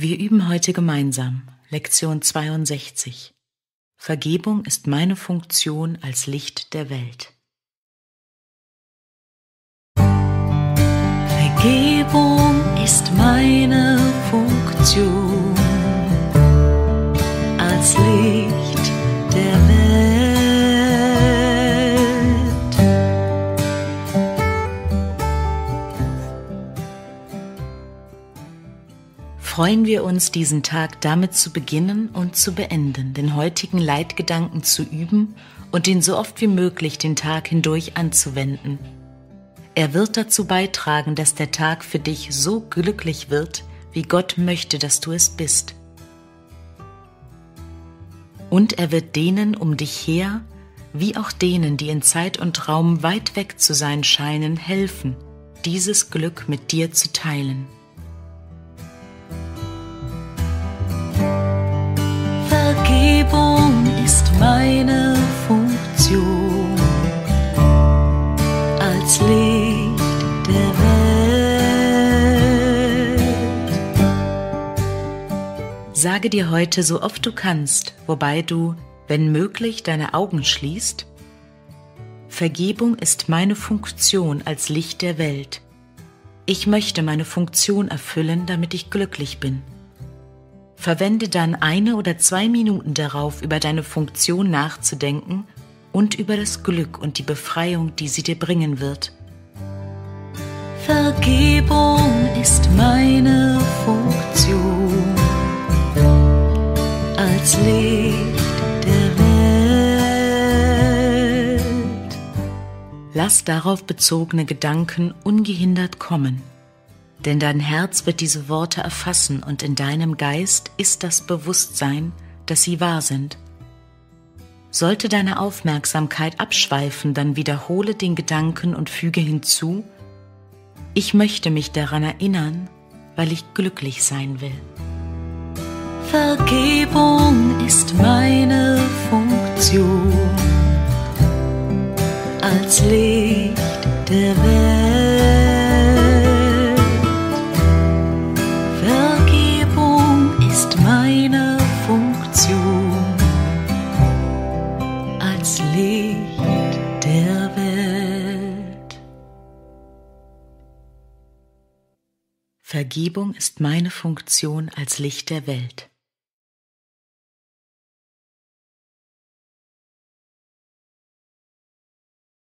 Wir üben heute gemeinsam Lektion 62. Vergebung ist meine Funktion als Licht der Welt. Vergebung ist meine freuen wir uns, diesen Tag damit zu beginnen und zu beenden, den heutigen Leitgedanken zu üben und ihn so oft wie möglich den Tag hindurch anzuwenden. Er wird dazu beitragen, dass der Tag für dich so glücklich wird, wie Gott möchte, dass du es bist. Und er wird denen um dich her, wie auch denen, die in Zeit und Raum weit weg zu sein scheinen, helfen, dieses Glück mit dir zu teilen. Sage dir heute so oft du kannst, wobei du, wenn möglich, deine Augen schließt, Vergebung ist meine Funktion als Licht der Welt. Ich möchte meine Funktion erfüllen, damit ich glücklich bin. Verwende dann eine oder zwei Minuten darauf, über deine Funktion nachzudenken und über das Glück und die Befreiung, die sie dir bringen wird. Vergebung der Welt. Lass darauf bezogene Gedanken ungehindert kommen denn dein Herz wird diese Worte erfassen und in deinem Geist ist das Bewusstsein, dass sie wahr sind. Sollte deine Aufmerksamkeit abschweifen, dann wiederhole den Gedanken und füge hinzu, ich möchte mich daran erinnern, weil ich glücklich sein will. Vergebung ist meine Funktion als Licht der Welt. der Welt. Vergebung ist meine Funktion als Licht der Welt.